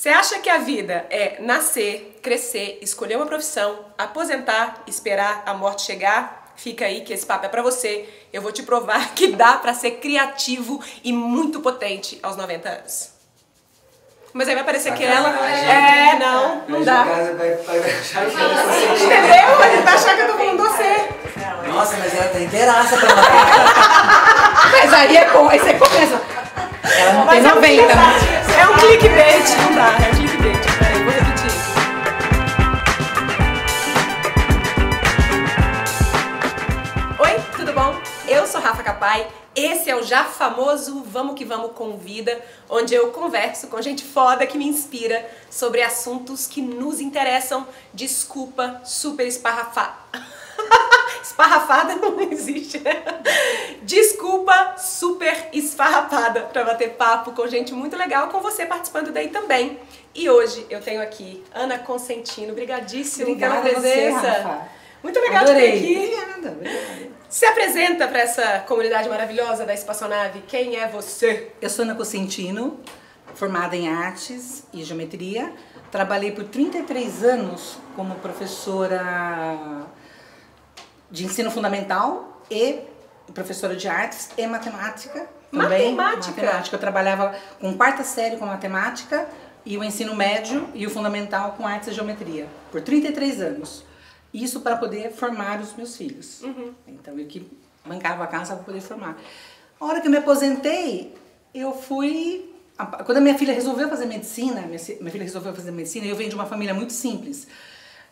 Você acha que a vida é nascer, crescer, escolher uma profissão, aposentar, esperar a morte chegar? Fica aí que esse papo é pra você. Eu vou te provar que dá pra ser criativo e muito potente aos 90 anos. Mas aí vai parecer que ela. É, não, não dá. Casa vai, vai achar que tá Entendeu? Ele tá achando que eu tô falando você. Nossa, mas ela tá inteiraça pra. Mas aí é bom, aí você começa. Ela não tem Mas é um 90, né? É um clickbait, não dá. É um clickbait. Peraí, vou repetir. Oi, tudo bom? Eu sou Rafa Capai. Esse é o já famoso Vamos que Vamos Convida, onde eu converso com gente foda que me inspira sobre assuntos que nos interessam. Desculpa, super esparrafada. Esparrafada não existe, né? Desculpa, super esfarrapada pra bater papo com gente muito legal, com você participando daí também. E hoje eu tenho aqui Ana Consentino, brigadíssimo Obrigada pela a você, presença. Rafa. Muito legal Adorei. te ter aqui. Obrigada, obrigada. Se apresenta para essa comunidade maravilhosa da Espaçonave. Quem é você? Eu sou Ana Cosentino, formada em artes e geometria. Trabalhei por 33 anos como professora de ensino fundamental e professora de artes e matemática também. Matemática? Matemática. Eu trabalhava com quarta série com matemática e o ensino médio e o fundamental com artes e geometria por 33 anos. Isso para poder formar os meus filhos. Então eu que bancava a casa para poder formar. A hora que eu me aposentei, eu fui. Quando a minha filha resolveu fazer medicina, minha, ci- minha filha resolveu fazer medicina, eu venho de uma família muito simples.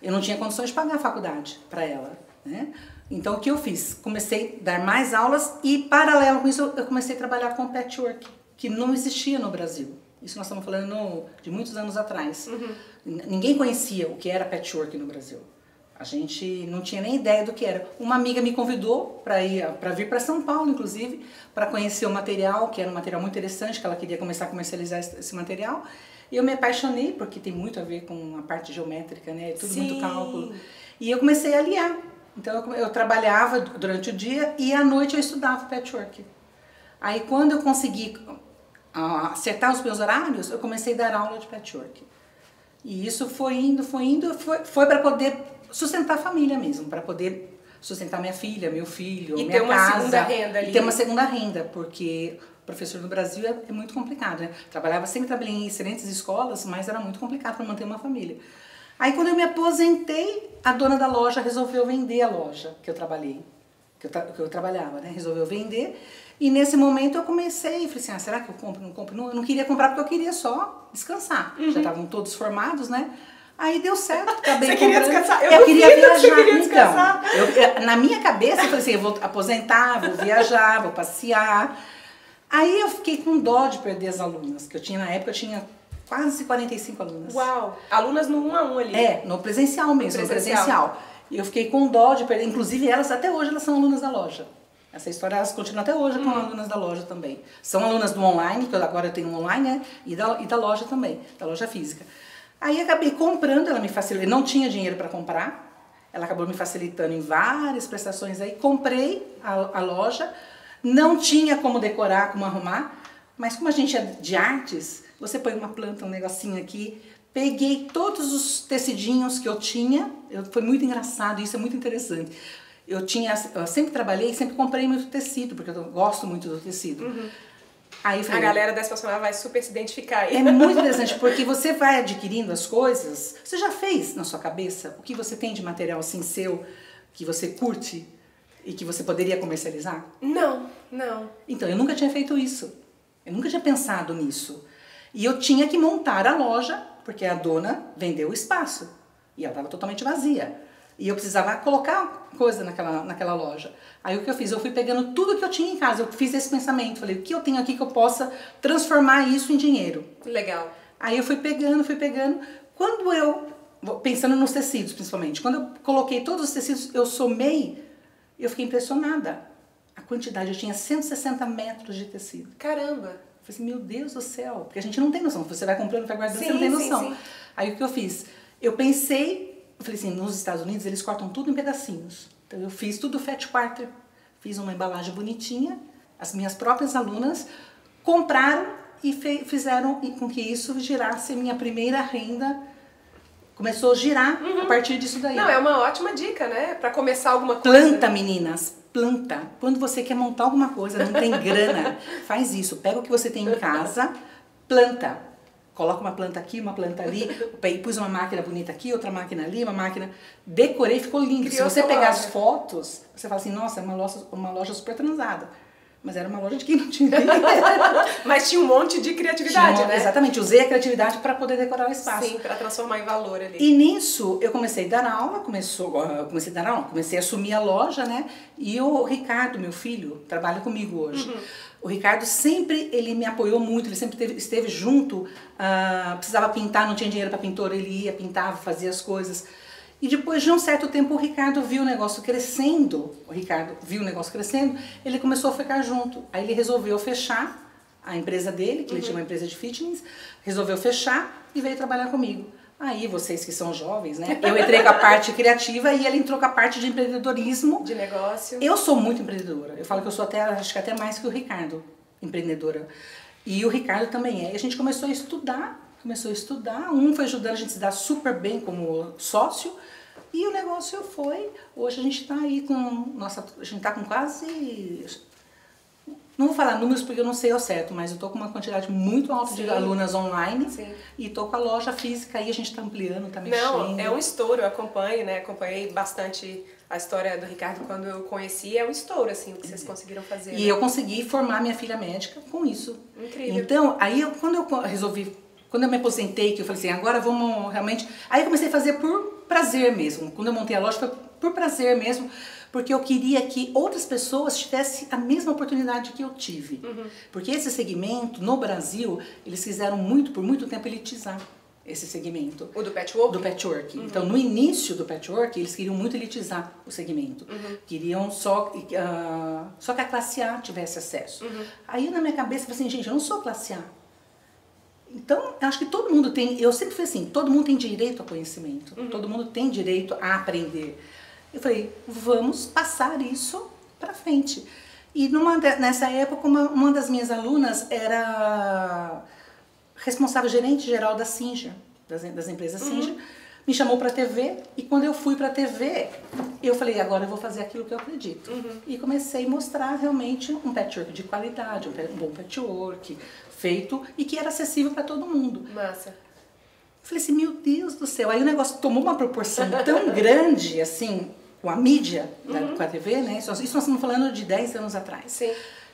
Eu não tinha condições de pagar a faculdade para ela. Né? Então o que eu fiz? Comecei a dar mais aulas e, paralelo com isso, eu comecei a trabalhar com patchwork, que não existia no Brasil. Isso nós estamos falando de muitos anos atrás. N- Ninguém conhecia o que era patchwork no Brasil. A gente não tinha nem ideia do que era. Uma amiga me convidou para ir para vir para São Paulo, inclusive, para conhecer o material, que era um material muito interessante, que ela queria começar a comercializar esse, material. E eu me apaixonei porque tem muito a ver com a parte geométrica, né? Tudo Sim. muito cálculo. E eu comecei a aliar. Então eu, eu trabalhava durante o dia e à noite eu estudava patchwork. Aí quando eu consegui ah, acertar os meus horários, eu comecei a dar aula de patchwork. E isso foi indo, foi indo, foi, foi para poder sustentar a família mesmo, para poder sustentar minha filha, meu filho, E minha ter uma casa. segunda renda ali. E ter uma segunda renda, porque professor no Brasil é, é muito complicado, né? Trabalhava, sempre trabalhei em excelentes escolas, mas era muito complicado para manter uma família. Aí quando eu me aposentei, a dona da loja resolveu vender a loja que eu trabalhei, que eu, tra- que eu trabalhava, né? Resolveu vender. E nesse momento eu comecei, falei assim, ah, será que eu compro, não compro? Não, eu não queria comprar porque eu queria só descansar. Uhum. Já estavam todos formados, né? Aí deu certo, acabei Você queria comprando. descansar? Eu Eu, queria viajar. queria descansar. Então, eu- na minha cabeça, eu falei assim, eu vou aposentar, vou viajar, vou passear. Aí eu fiquei com dó de perder as alunas, que eu tinha na época, eu tinha quase 45 alunas. Uau! Alunas no um a um ali. É, no presencial mesmo, no Presencial. presencial. E eu fiquei com dó de perder, inclusive elas, até hoje, elas são alunas da loja. Essa história elas continuam até hoje com alunas da loja também. São alunas do online, que eu- agora eu tenho online, né? E da, e da loja também, da loja física. Aí acabei comprando, ela me facilitou, não tinha dinheiro para comprar, ela acabou me facilitando em várias prestações aí. Comprei a, a loja, não tinha como decorar, como arrumar, mas como a gente é de artes, você põe uma planta, um negocinho aqui. Peguei todos os tecidinhos que eu tinha, eu, foi muito engraçado, isso é muito interessante. Eu tinha, eu sempre trabalhei, sempre comprei muito tecido, porque eu gosto muito do tecido. Aí eu A falei, galera da Espaçonave vai super se identificar aí. é muito interessante, porque você vai adquirindo as coisas. Você já fez na sua cabeça o que você tem de material assim seu, que você curte e que você poderia comercializar? Não, não. Então, eu nunca tinha feito isso. Eu nunca tinha pensado nisso. E eu tinha que montar a loja, porque a dona vendeu o espaço. E ela estava totalmente vazia. E eu precisava colocar coisa naquela, naquela loja. Aí o que eu fiz? Eu fui pegando tudo que eu tinha em casa. Eu fiz esse pensamento. Falei, o que eu tenho aqui que eu possa transformar isso em dinheiro? Legal. Aí eu fui pegando, fui pegando. Quando eu, pensando nos tecidos principalmente, quando eu coloquei todos os tecidos, eu somei, eu fiquei impressionada. A quantidade, eu tinha 160 metros de tecido. Caramba. Eu falei assim, meu Deus do céu, porque a gente não tem noção. Você vai comprando, vai guardando, Sim, você não tem sim, noção. sim. Aí o que eu fiz? Eu pensei, eu falei assim, nos Estados Unidos eles cortam tudo em pedacinhos. Então eu fiz tudo fat quarter, fiz uma embalagem bonitinha. As minhas próprias alunas compraram e fizeram com que isso girasse minha primeira renda. Começou a girar a partir disso daí. Não, é uma ótima dica, né? Pra começar alguma coisa. Planta, meninas, planta. Quando você quer montar alguma coisa, não tem grana, faz isso. Pega o que você tem em casa, planta. Coloca uma planta aqui, uma planta ali, pus uma máquina bonita aqui, outra máquina ali, uma máquina. Decorei, ficou lindo. Criou Se você pegar as loja. fotos, você fala assim, nossa, é uma loja, uma loja super transada. Mas era uma loja de quem não tinha Mas tinha um monte de criatividade, né? Exatamente, usei a criatividade para poder decorar o espaço. Sim, pra transformar em valor ali. E nisso eu comecei a dar aula, começou, ah, comecei a dar aula, comecei a assumir a loja, né? E o Ricardo, meu filho, trabalha comigo hoje. O Ricardo sempre ele me apoiou muito, ele sempre teve- esteve junto. ah, precisava pintar, não tinha dinheiro para pintor, ele ia, pintava, fazia as coisas. E depois de um certo tempo o Ricardo viu o negócio crescendo. O Ricardo viu o negócio crescendo, ele começou a ficar junto. Aí ele resolveu fechar a empresa dele, que ele tinha uma empresa de fitness, resolveu fechar e veio trabalhar comigo. Aí, vocês que são jovens, né? Eu entrei com a parte criativa e ele entrou com a parte de empreendedorismo. De negócio. Eu sou muito empreendedora. Eu falo que eu sou até, acho que até mais que o Ricardo, empreendedora. E o Ricardo também é. E a gente começou a estudar, começou a estudar. Um foi ajudando a gente a se dar super bem como sócio. E o negócio foi. Hoje a gente está aí com. Nossa, a gente está com quase. Não vou falar números porque eu não sei ao certo, mas eu tô com uma quantidade muito alta de Sim. alunas online. Sim. E tô com a loja física aí, a gente tá ampliando, tá mexendo. Não, é um estouro, eu acompanho, né? Acompanhei bastante a história do Ricardo quando eu conheci, é um estouro, assim, o que vocês conseguiram fazer. E né? eu consegui formar minha filha médica com isso. Incrível. Então, aí eu, quando eu resolvi, quando eu me aposentei, que eu falei assim, agora vamos realmente. Aí eu comecei a fazer por prazer mesmo. Quando eu montei a loja foi por prazer mesmo, porque eu queria que outras pessoas tivessem a mesma oportunidade que eu tive. Uhum. Porque esse segmento, no Brasil, eles quiseram muito, por muito tempo, elitizar esse segmento O do patchwork? do patchwork. Então, no início do patchwork, eles queriam muito elitizar o segmento. Queriam só, ah, só que a classe A tivesse acesso. Aí, na minha cabeça, eu falei assim, gente, eu não sou classe A. Então, acho que todo mundo tem, eu sempre fui assim, todo mundo tem direito a conhecimento. Todo mundo tem direito a aprender. Eu falei, vamos passar isso para frente. E numa nessa época, uma, uma das minhas alunas era responsável gerente geral da Singer, das, das empresas Singer, me chamou para TV e quando eu fui para TV, eu falei, agora eu vou fazer aquilo que eu acredito. E comecei a mostrar realmente um patchwork de qualidade, um, um bom patchwork feito e que era acessível para todo mundo. Massa. Eu falei assim, meu Deus do céu. Aí o negócio tomou uma proporção tão grande, assim, com a mídia, da, com a TV, né? Isso, isso nós estamos falando de 10 anos atrás. Sim.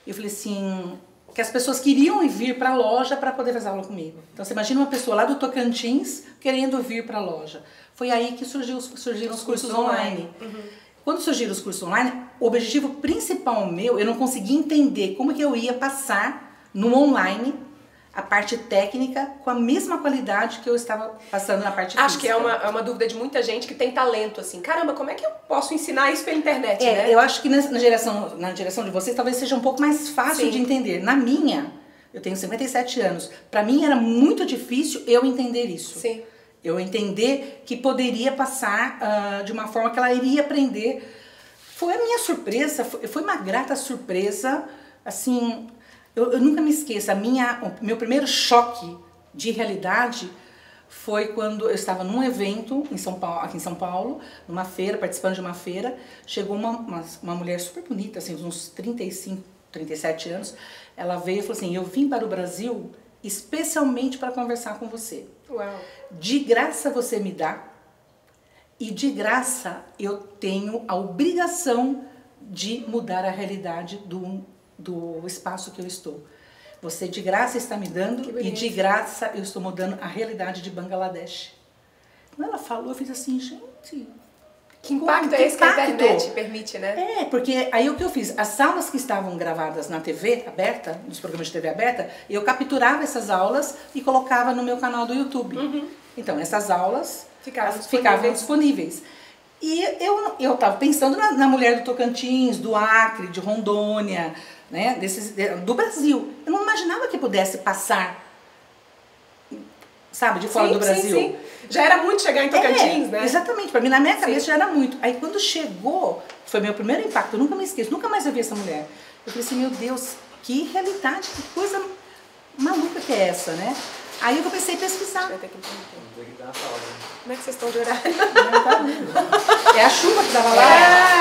Eu falei assim, que as pessoas queriam ir vir para a loja para poder fazer aula comigo. Então você imagina uma pessoa lá do Tocantins querendo vir para a loja. Foi aí que surgiu, os- surgiram os, cursos, online. Quando surgiram os cursos online, o objetivo principal meu, eu não conseguia entender como que eu ia passar no online a parte técnica com a mesma qualidade que eu estava passando na parte Acho que é física. uma, é uma dúvida de muita gente que tem talento, assim. Caramba, como é que eu posso ensinar isso pela internet, É, né? eu acho que nessa- na geração, na geração de vocês talvez seja um pouco mais fácil Sim. de entender. Na minha, eu tenho 57 anos. Pra mim era muito difícil eu entender isso. Sim. Eu entender que poderia passar ah, de uma forma que ela iria aprender. Foi a minha surpresa, foi, foi uma grata surpresa. Assim, eu, eu nunca me esqueço. A minha, o meu primeiro choque de realidade foi quando eu estava num evento em São Paulo, aqui em São Paulo, numa feira, participando de uma feira. Chegou uma, uma, uma mulher super bonita, assim, uns 35, 37 anos. Ela veio e falou assim: Eu vim para o Brasil especialmente para conversar com você. Uau. De graça você me dá e de graça eu tenho a obrigação de mudar a realidade do, do espaço que eu estou. Você de graça está me dando e de graça eu estou mudando a realidade de Bangladesh. Quando ela falou, eu fiz assim, gente. Que impacto é esse que a impacto? internet permite, né? É, porque aí o que eu fiz? As aulas que estavam gravadas na TV aberta, nos programas de TV aberta, eu capturava essas aulas e colocava no meu canal do YouTube. Então, essas aulas Ficavam as- ficavam disponíveis. disponíveis. E eu eu estava pensando na, na mulher do Tocantins, do Acre, de Rondônia, né, desses, de- do Brasil. Eu não imaginava que pudesse passar, sabe, de fora sim, do Brasil. Sim, sim. Já era muito chegar em Tocantins, É, né? Exatamente, pra mim na minha cabeça Sim. já era muito. Aí quando chegou, foi meu primeiro impacto, eu nunca me esqueço, nunca mais eu vi essa mulher. Eu falei assim, meu Deus, que realidade, que coisa maluca que é essa, né? Aí eu comecei a pesquisar. Vai ter que. Tem que dar uma pausa. Como é que vocês estão de horário? É a chuva que tava lá.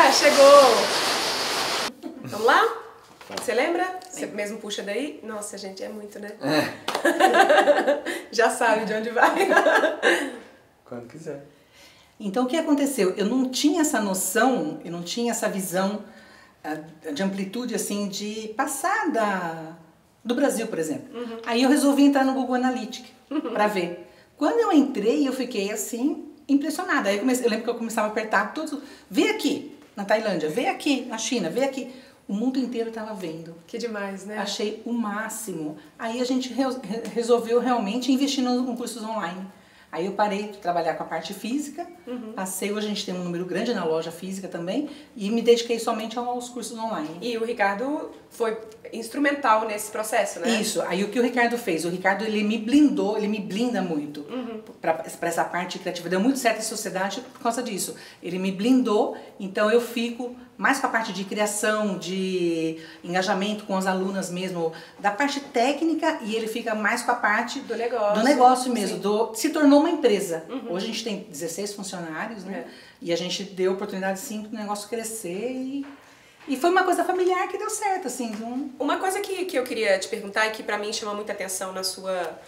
Ah, chegou! Vamos lá? Você lembra? Você mesmo puxa daí? Nossa, gente, é muito, né? Já sabe de onde vai. Quando quiser. Então o que aconteceu? Eu não tinha essa noção, eu não tinha essa visão ah, de amplitude assim de passar da, do Brasil, por exemplo. Aí eu resolvi entrar no Google Analytics para ver. Quando eu entrei, eu fiquei assim impressionada. Aí eu, comecei, eu lembro que eu começava a apertar todos, vê aqui na Tailândia, vê aqui na China, vê aqui. O mundo inteiro estava vendo. Que demais, né? Achei o máximo. Aí a gente re- re- resolveu realmente investir no, no cursos online. Aí eu parei de trabalhar com a parte física, passei, hoje a gente tem um número grande na loja física também, e me dediquei somente aos cursos online. E o Ricardo foi instrumental nesse processo, né? Isso, aí o que o Ricardo fez? O Ricardo ele me blindou, ele me blinda muito para essa parte criativa. Deu muito certo em sociedade por causa disso. Ele me blindou, então eu fico mais com a parte de criação, de engajamento com as alunas mesmo, da parte técnica e ele fica mais com a parte Do negócio. do negócio mesmo, Sim. do, se tornou uma empresa. Hoje a gente tem 16 funcionários, né? É. E a gente deu oportunidade sim para o negócio crescer e, e foi uma coisa familiar que deu certo, assim. Então, Uma coisa que, que eu queria te perguntar e que pra mim chama muita atenção na sua,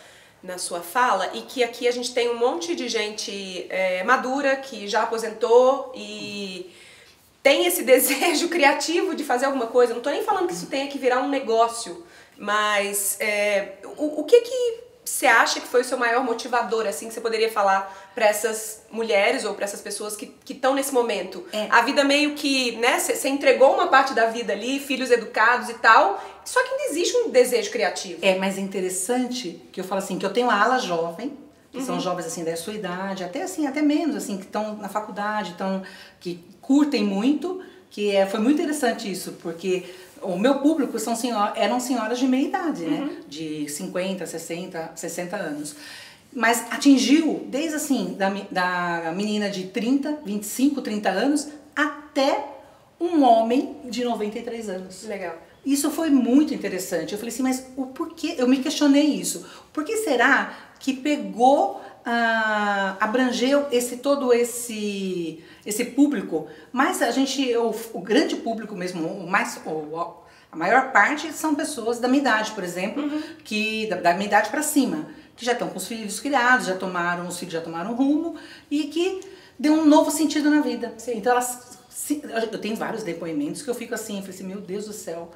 na sua fala e que aqui a gente tem um monte de gente é, madura que já aposentou e tem esse desejo criativo de fazer alguma coisa. Não tô nem falando que isso tenha que virar um negócio, mas é, o, o que que você acha que foi o seu maior motivador, assim, que você poderia falar pra essas mulheres ou pra essas pessoas que estão nesse momento? É. A vida meio que, né, você entregou uma parte da vida ali, filhos educados e tal, só que ainda existe um desejo criativo. É, mas é interessante que eu falo assim, que eu tenho a ala jovem, que são jovens assim da sua idade, até assim, até menos, assim, que estão na faculdade, estão, que curtem muito, que é, foi muito interessante isso, porque o meu público são senhor, eram senhoras de meia idade, né? De 50, 60, 60 anos. Mas atingiu desde assim, da, da menina de 30, 25, 30 anos, até um homem de 93 anos. Legal. Isso foi muito interessante. Eu falei assim, mas o porquê? Eu me questionei isso. Por que será que pegou, ah, abrangeu esse todo esse esse público? Mas a gente, o, o grande público mesmo, o mais, o- a maior parte são pessoas da minha idade, por exemplo, que da, da minha idade para cima, que já estão com os filhos criados, já tomaram, os filhos já tomaram rumo e que deu um novo sentido na vida. Então elas se- eu tenho vários depoimentos que eu fico assim, eu falei assim, meu Deus do céu,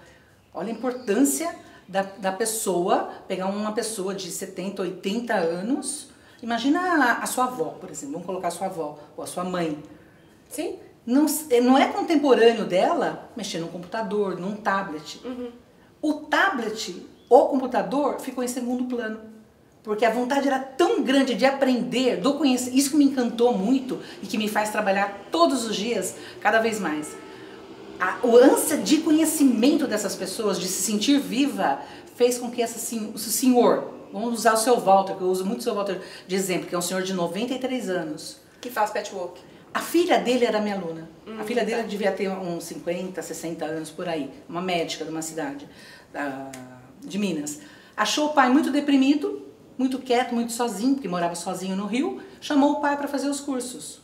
olha a importância da, da pessoa, pegar uma pessoa de 70, 80 anos, imagina a, a sua avó, por exemplo, vamos colocar a sua avó ou a sua mãe. Sim? Não, não é contemporâneo dela mexer num computador, num tablet. O tablet, o computador, ficou em segundo plano. Porque a vontade era tão grande de aprender, do conhecer, isso que me encantou muito e que me faz trabalhar todos os dias, cada vez mais. A, o ânsia de conhecimento dessas pessoas, de se sentir viva, fez com que essa, sen- o senhor, vamos usar o seu Walter, que eu uso muito o seu Walter de exemplo, que é um senhor de 93 anos. Que faz patchwork. A filha dele era minha aluna. a filha dele tá. devia ter uns 50, 60 anos por aí. Uma médica de uma cidade da- de Minas. Achou o pai muito deprimido, muito quieto, muito sozinho, porque morava sozinho no Rio. Chamou o pai para fazer os cursos.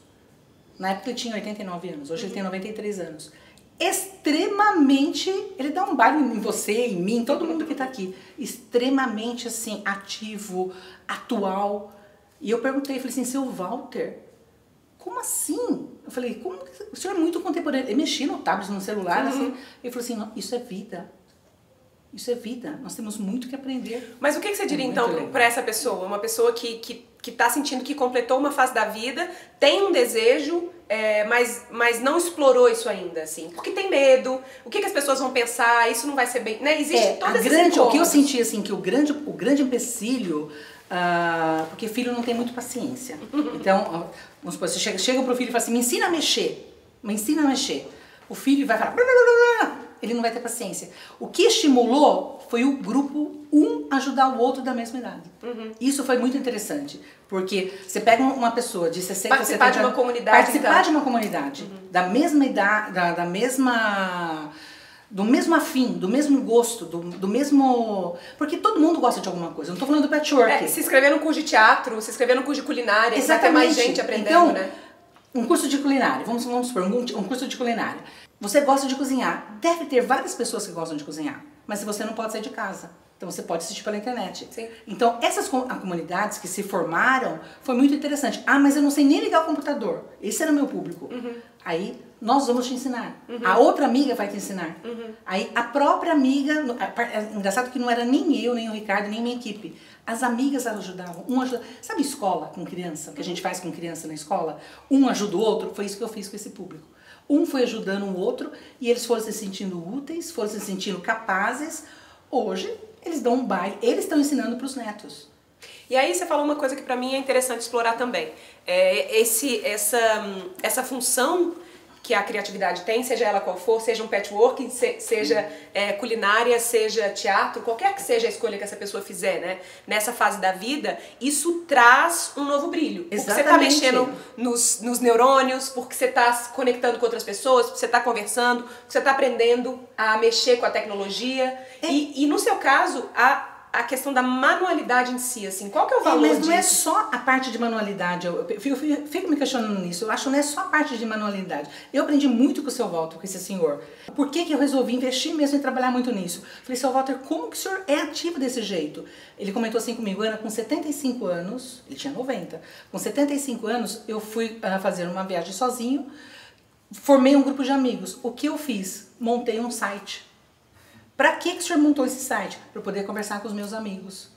Na época ele tinha 89 anos, hoje ele tem 93 anos. Extremamente, ele dá um baile em você, em mim, em todo mundo que está aqui. Extremamente assim, ativo, atual. E eu perguntei, falei assim, seu Walter, como assim? Eu falei, como que o senhor é muito contemporâneo? Ele mexia no tablet, no celular, assim. Ele falou assim, "Não, isso é vida. Isso é vida. Nós temos muito que aprender. Mas o que, que você diria É então pra essa pessoa? Uma pessoa que, que, que tá sentindo que completou uma fase da vida, tem um desejo, é, mas, mas não explorou isso ainda, assim. Porque tem medo, o que, que as pessoas vão pensar, isso não vai ser bem. Né? Existe É, todo a esse grande, o que eu senti assim que o grande o grande empecilho ah, porque filho não tem muito paciência então vamos supor você chega chega pro filho e fala assim me ensina a mexer me ensina a mexer o filho vai falar "Blá, blá, blá, blá", ele não vai ter paciência o que estimulou foi o grupo um ajudar o outro da mesma idade isso foi muito interessante porque você pega uma pessoa de 60 Participar 70 de uma anos, comunidade, participar então. de uma comunidade da mesma idade da, da mesma do mesmo afim, do mesmo gosto, do, do mesmo. Porque todo mundo gosta de alguma coisa. Eu não tô falando do patchwork. É, se inscrever no curso de teatro, se inscrever no curso de culinária, vai ter Exatamente. mais gente aprendendo, então, né? Um curso de culinária, vamos, vamos supor, um, um curso de culinária. Você gosta de cozinhar. Deve ter várias pessoas que gostam de cozinhar, mas você não pode sair de casa. Então você pode assistir pela internet. Sim. Então, essas comunidades que se formaram foi muito interessante. Ah, mas eu não sei nem ligar o computador. Esse era o meu público. Aí nós vamos te ensinar. A outra amiga vai te ensinar. Aí a própria amiga. é engraçado que não era nem eu, nem o Ricardo, nem minha equipe. As amigas ajudavam. Um ajuda, sabe escola com criança? Que a gente faz com criança na escola? Um ajuda o outro. Foi isso que eu fiz com esse público. Um foi ajudando o outro e eles foram se sentindo úteis, foram se sentindo capazes. Hoje, eles dão um baile, eles estão ensinando para os netos. E aí você falou uma coisa que pra mim é interessante explorar também. É esse, essa, hum, essa função que a criatividade tem, seja ela qual for, seja um patchwork, se- seja é, culinária, seja teatro, qualquer que seja a escolha que essa pessoa fizer, né? Nessa fase da vida, isso traz um novo brilho. Porque você tá Exatamente. mexendo nos, nos neurônios, porque você tá se conectando com outras pessoas, porque você tá conversando, porque você tá aprendendo a mexer com a tecnologia. É. E, e no seu caso, a, a questão da manualidade em si, assim, qual que é o É, valor mas não é só a parte de manualidade. Eu, fico, fico- fico me questionando nisso. Eu acho que não é só a parte de manualidade. Eu aprendi muito com o seu Walter, com esse senhor. Por que, que eu resolvi investir mesmo em trabalhar muito nisso? Falei, seu Walter, como que o senhor é ativo desse jeito? Ele comentou assim comigo, Ana, com 75 anos, ele tinha 90, com 75 anos eu fui ah, fazer uma viagem sozinho, formei um grupo de amigos. O que eu fiz? Montei um site. Para que, que o senhor montou esse site? Para poder conversar com os meus amigos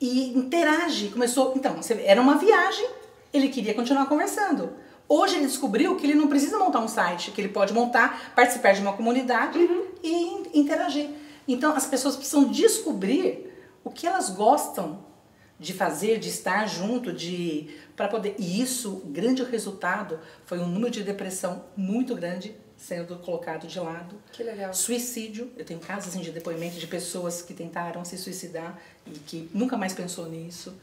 e interage. Começou, então, era uma viagem, ele queria continuar conversando. Hoje ele descobriu que ele não precisa montar um site, que ele pode montar, participar de uma comunidade e in- interagir. Então as pessoas precisam descobrir o que elas gostam de fazer, de estar junto, de para poder. E isso, grande resultado foi um número de depressão muito grande sendo colocado de lado. Que legal. Suicídio, eu tenho casos assim, de depoimento de pessoas que tentaram se suicidar e que nunca mais pensou nisso.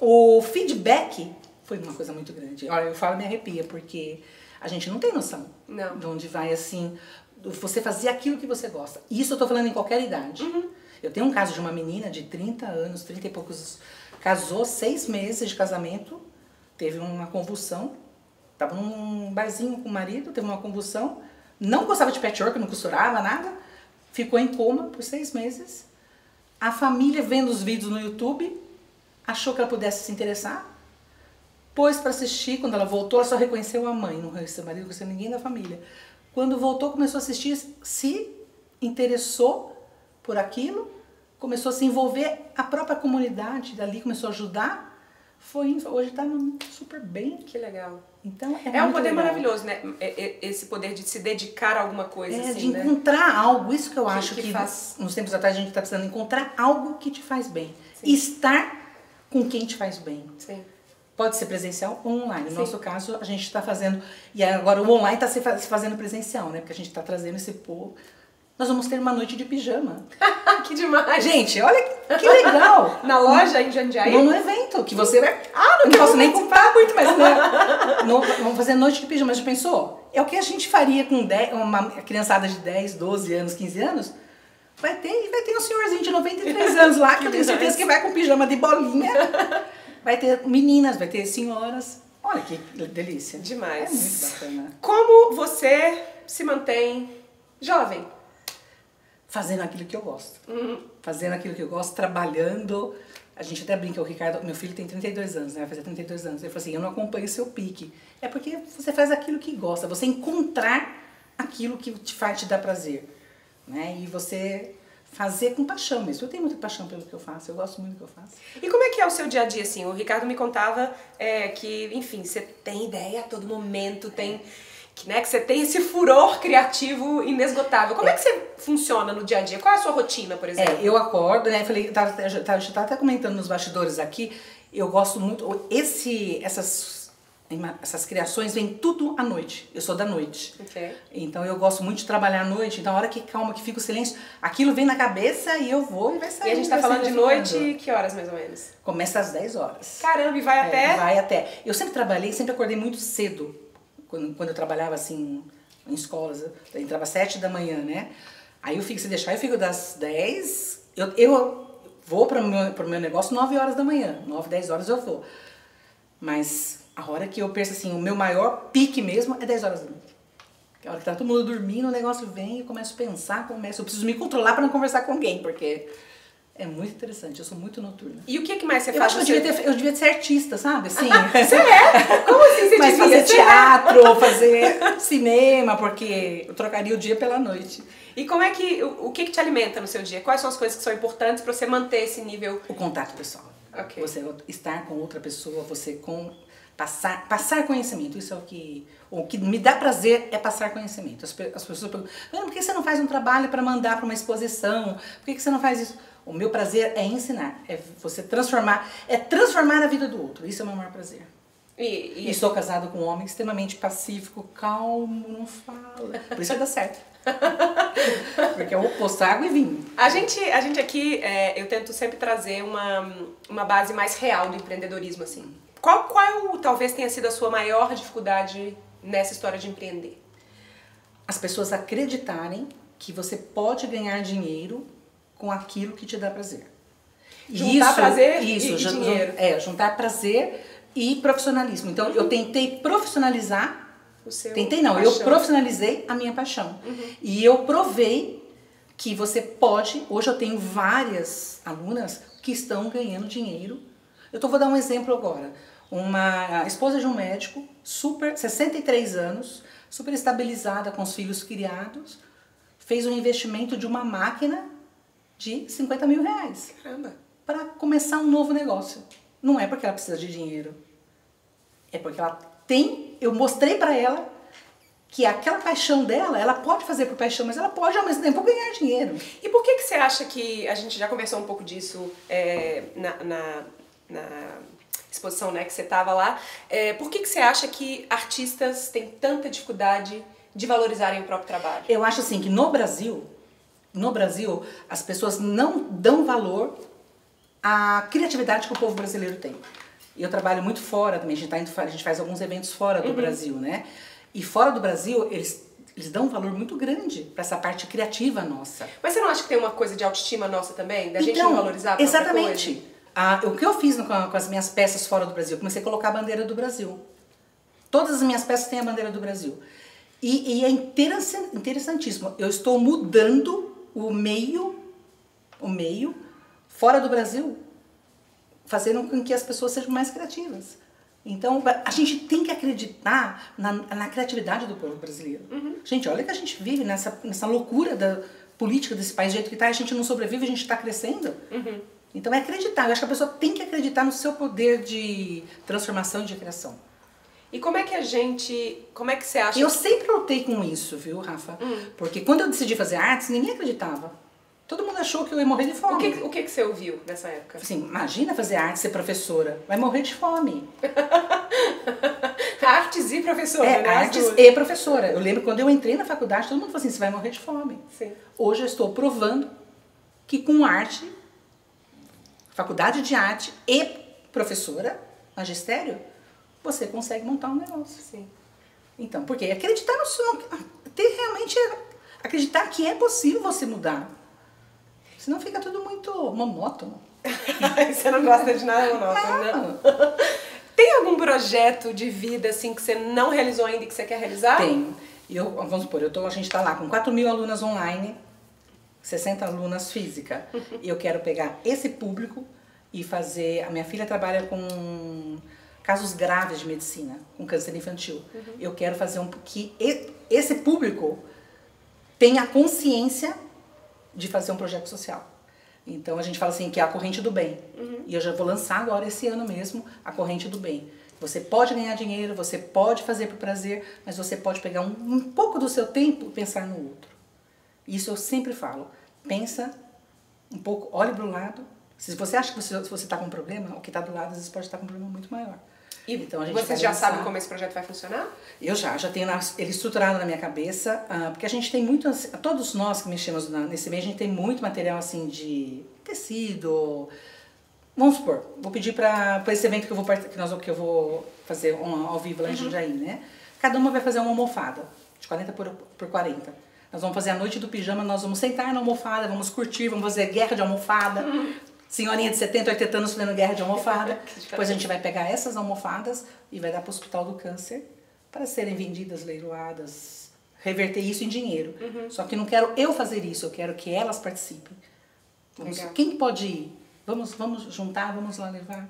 O feedback foi uma coisa muito grande. Olha, eu falo me arrepia, porque a gente não tem noção Não. de onde vai assim, você fazer aquilo que você gosta. Isso eu tô falando em qualquer idade. Eu tenho um caso de uma menina de 30 anos, 30 e poucos, casou seis meses de casamento, teve uma convulsão, tava num barzinho com o marido, teve uma convulsão, não gostava de patchwork, não costurava nada, ficou em coma por seis meses. A família vendo os vídeos no YouTube, achou que ela pudesse se interessar, pôs para assistir, quando ela voltou, ela só reconheceu a mãe, não reconheceu o marido, não reconheceu ninguém da família. Quando voltou, começou a assistir, se interessou por aquilo, começou a se envolver, a própria comunidade dali começou a ajudar, foi, hoje está super bem. Que legal. Então é, É um poder legal. maravilhoso, né? É- é- Esse poder de se dedicar a alguma coisa, É, assim, de né? encontrar algo, isso que eu Que- acho que que, faz- nos tempos atrás a gente está precisando encontrar algo que te faz bem. Estar com quem te faz bem. Sim. Pode ser presencial ou online. No Sim. nosso caso, a gente está fazendo. E agora o online está se fazendo presencial, né? Porque a gente está trazendo esse povo. Nós vamos ter uma noite de pijama. que demais! Gente, olha que, que legal! Na loja em Jandiaí? Não no evento, que você vai. Ah, eu não posso nem comprar muito, mas né? No- vamos fazer noite de pijama. Já pensou? É o que a gente faria com 10, uma criançada de 10, 12 anos, 15 anos. Vai ter, e vai ter um senhorzinho de 93 anos lá, que eu tenho certeza que vai com pijama de bolinha. Vai ter meninas, vai ter senhoras. Olha que delícia. Demais. É muito bacana. Como você se mantém jovem? Fazendo aquilo que eu gosto. Uhum. Fazendo aquilo que eu gosto, trabalhando. A gente até brinca, o Ricardo, meu filho tem 32 anos, né? Vai fazer 32 anos. Ele falou assim: eu não acompanho o seu pique. É porque você faz aquilo que gosta, você encontrar aquilo que te faz te dar prazer. Né? E você fazer com paixão mesmo. Eu tenho muita paixão pelo que eu faço, eu gosto muito do que eu faço. E como é que é o seu dia a dia, assim? O Ricardo me contava é, que, enfim, você tem ideia a todo momento, tem... Que, né, que você tem esse furor criativo inesgotável. Como é. que você funciona no dia a dia? Qual é a sua rotina, por exemplo? É, eu acordo, né? Falei, tava, eu tava, eu tava até comentando nos bastidores aqui, eu gosto muito. Esse, essas, essas criações vêm tudo à noite. Eu sou da noite. Ok. Então eu gosto muito de trabalhar à noite. Então a hora que calma, que fica o silêncio, aquilo vem na cabeça e eu vou e vai sair. E a gente tá falando de noite, que horas mais ou menos? Começa às 10 horas. Caramba, e vai É, até... Vai até. Eu sempre trabalhei, sempre acordei muito cedo. Quando, quando eu trabalhava assim, em escolas. Eu entrava às 7 da manhã, né? Aí eu fico, se deixar, eu fico das 10. Eu, eu vou para o meu, pro meu negócio 9 horas da manhã. 9, 10 horas eu vou. Mas a hora que eu penso assim, o meu maior pique mesmo é 10 horas da noite. Que a hora que tá todo mundo dormindo, o negócio vem eu começo a pensar, começo, eu preciso me controlar para não conversar com alguém, porque é muito interessante, eu sou muito noturna. E o que, que mais você Eu faz? acho que eu devia, ter, eu devia ser artista, sabe? Assim. Você é? Como assim você Mas devia? fazer Você é? teatro, fazer cinema, porque eu trocaria o dia pela noite. E como é que, o, o que, que te alimenta no seu dia? Quais são as coisas que são importantes para você manter esse nível? O contato pessoal. Ok. Você estar com outra pessoa, você com passar, passar conhecimento. Isso é o que o que me dá prazer é passar conhecimento. As, as pessoas perguntam: "Ana, por que você não faz um trabalho para mandar para uma exposição? Por que que você não faz isso?" O meu prazer é ensinar, é você transformar, é transformar a vida do outro. Isso é o meu maior prazer. E, E e- sou casado com um homem extremamente pacífico, calmo, não fala. Por isso dá certo. Porque é o oposto, água e vinho. a, gente, a gente aqui, é, eu tento sempre trazer uma, uma base mais real do empreendedorismo, assim. Qual, qual talvez tenha sido a sua maior dificuldade nessa história de empreender? As pessoas acreditarem que você pode ganhar dinheiro com aquilo que te dá prazer. E Juntar prazer e- isso, e jun- dinheiro. É, juntar prazer e profissionalismo. Então, eu tentei profissionalizar O seu Tentei não, eu paixão. profissionalizei a minha paixão. E eu provei que você pode, hoje eu tenho várias alunas que estão ganhando dinheiro. Eu tô, vou dar um exemplo agora. Uma esposa de um médico, super, 63 anos, super estabilizada com os filhos criados, fez um investimento de uma máquina de 50 mil reais Caramba. para começar um novo negócio. Não é porque ela precisa de dinheiro. É porque ela tem, eu mostrei para ela que aquela paixão dela, ela pode fazer por paixão, mas ela pode ao mesmo tempo ganhar dinheiro. E por que, que você acha que a gente já conversou um pouco disso é, na, na, na exposição né, que você estava lá? É, por que, que você acha que artistas têm tanta dificuldade de valorizarem o próprio trabalho? Eu acho assim que no Brasil, no Brasil, as pessoas não dão valor à criatividade que o povo brasileiro tem. Eu trabalho muito fora também, a gente, tá indo, a gente faz alguns eventos fora do Brasil, né? E fora do Brasil, eles, eles dão um valor muito grande para essa parte criativa nossa. Mas você não acha que tem uma coisa de autoestima nossa também? Da gente não valorizar a Então, Exatamente. coisa? Ah, o que eu fiz com, com as minhas peças fora do Brasil? Comecei a colocar a bandeira do Brasil. Todas as minhas peças têm a bandeira do Brasil. E, e é interessan- interessantíssimo. Eu estou mudando o meio, o meio fora do Brasil, fazendo com que as pessoas sejam mais criativas. Então, a gente tem que acreditar na, na criatividade do povo brasileiro. Gente, olha que a gente vive nessa, nessa loucura da política desse país, do jeito que está, a gente não sobrevive, a gente está crescendo. Então, é acreditar. Eu acho que a pessoa tem que acreditar no seu poder de transformação e de criação. E como é que a gente. Como é que você acha eu sempre lutei com isso, viu, Rafa? Porque quando eu decidi fazer artes, ninguém acreditava. Todo mundo achou que eu ia morrer de fome. O que, o que, que você ouviu nessa época? Assim, imagina fazer arte, ser professora. Vai morrer de fome. Artes e professora, É, né? Artes duas. e professora. Eu lembro quando eu entrei na faculdade, todo mundo falou assim, você vai morrer de fome. Sim. Hoje eu estou provando que com arte, faculdade de arte e professora, magistério, você consegue montar um negócio. Sim. Então, porque acreditar no seu, ter realmente acreditar que é possível você mudar. Senão fica tudo muito monótono. você não gosta de nada monótono, né? Não. Tem algum projeto de vida assim que você não realizou ainda e que você quer realizar? Tenho. Eu, vamos supor, eu tô, a gente está lá com 4 mil alunas online, 60 alunas física. e eu quero pegar esse público e fazer. A minha filha trabalha com casos graves de medicina, com câncer infantil. Eu quero fazer um que esse público tenha consciência de fazer um projeto social. Então a gente fala assim que é a corrente do bem. E eu já vou lançar agora esse ano mesmo a corrente do bem. Você pode ganhar dinheiro, você pode fazer por prazer, mas você pode pegar um, um pouco do seu tempo e pensar no outro. Isso eu sempre falo. Pensa um pouco, olhe para o lado. Se você acha que você está com um problema, o que está do lado às vezes pode estar com um problema muito maior. E Então, a gente vocês já lançar- sabem como esse projeto vai funcionar? eu já, já tenho ele estruturado na minha cabeça, ah, porque a gente tem muito, todos nós que mexemos nesse meio, a gente tem muito material assim de tecido. Vamos supor, vou pedir para esse evento que eu vou que nós que eu vou fazer ao vivo lá em Jundiaí, né? Cada uma vai fazer uma almofada. de 40 por, por 40. Nós vamos fazer a noite do pijama, nós vamos sentar na almofada, vamos curtir, vamos fazer guerra de almofada. Senhorinha de 70, 80 anos fazendo guerra de almofada. Depois a gente vai pegar essas almofadas e vai dar para o Hospital do Câncer para serem vendidas, leiloadas, reverter isso em dinheiro. Só que não quero eu fazer isso, eu quero que elas participem. Vamos- quem pode ir? Vamos, vamos juntar, vamos lá levar.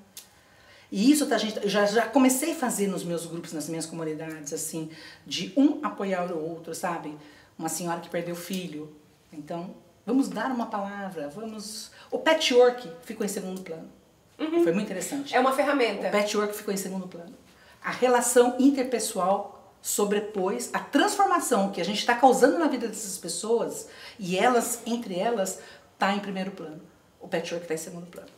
E isso tá, gente, já, já comecei a fazer nos meus grupos, nas minhas comunidades, assim, de um apoiar o outro, sabe? Uma senhora que perdeu filho. Então, vamos dar uma palavra, vamos. O patchwork ficou em segundo plano. Foi muito interessante. É uma ferramenta. O patchwork ficou em segundo plano. A relação interpessoal sobrepôs a transformação que a gente está causando na vida dessas pessoas e elas, entre elas, tá em primeiro plano. O patchwork está em segundo plano.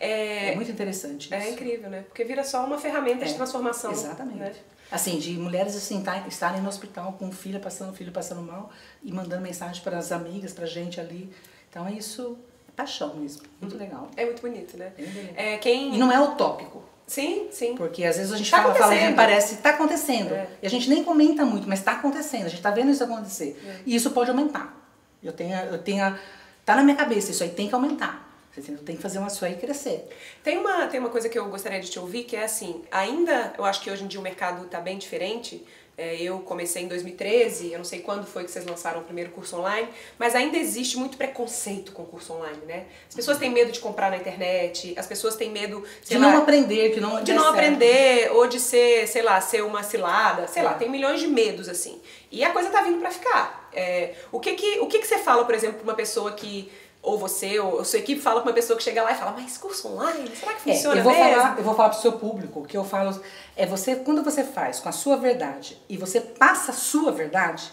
É, É, muito interessante é isso. incrível, né? Porque vira só uma ferramenta de É, transformação. Exatamente. né? Assim, de mulheres assim, tá- estarem no hospital com filha passando, filho passando mal e mandando mensagem para as amigas, para gente ali. Então, isso é paixão mesmo. Muito legal. É muito bonito, né? Bonito. É, quem... E não é utópico. Sim, sim. Porque às vezes a gente Tá fala, fala e parece está acontecendo. É. E a gente nem comenta muito, mas está acontecendo. A gente está vendo isso acontecer. E isso pode aumentar. Eu tenho, eu tenho, tá na minha cabeça, isso aí tem que aumentar. Você? Tem que fazer uma isso aí crescer. Tem uma, tem uma coisa que eu gostaria de te ouvir, que é assim, ainda, eu acho que hoje em dia o mercado tá bem diferente. É, eu comecei em 2013, eu não sei quando foi que vocês lançaram o primeiro curso online, mas ainda existe muito preconceito com o curso online, né? As pessoas têm medo de comprar na internet, as pessoas têm medo, de lá, não aprender, que não de não certo. aprender ou de ser, sei lá, ser uma cilada, sei lá, É. tem milhões de medos assim. E a coisa tá vindo pra ficar. É, o que que o que que você fala, por exemplo, pra uma pessoa que ou você ou a sua equipe fala pra uma pessoa que chega lá e fala: "Mas curso online, será que É, funciona eu vou mesmo?" falar, eu vou falar pro seu público, que eu falo é você, quando você faz com a sua verdade e você passa a sua verdade,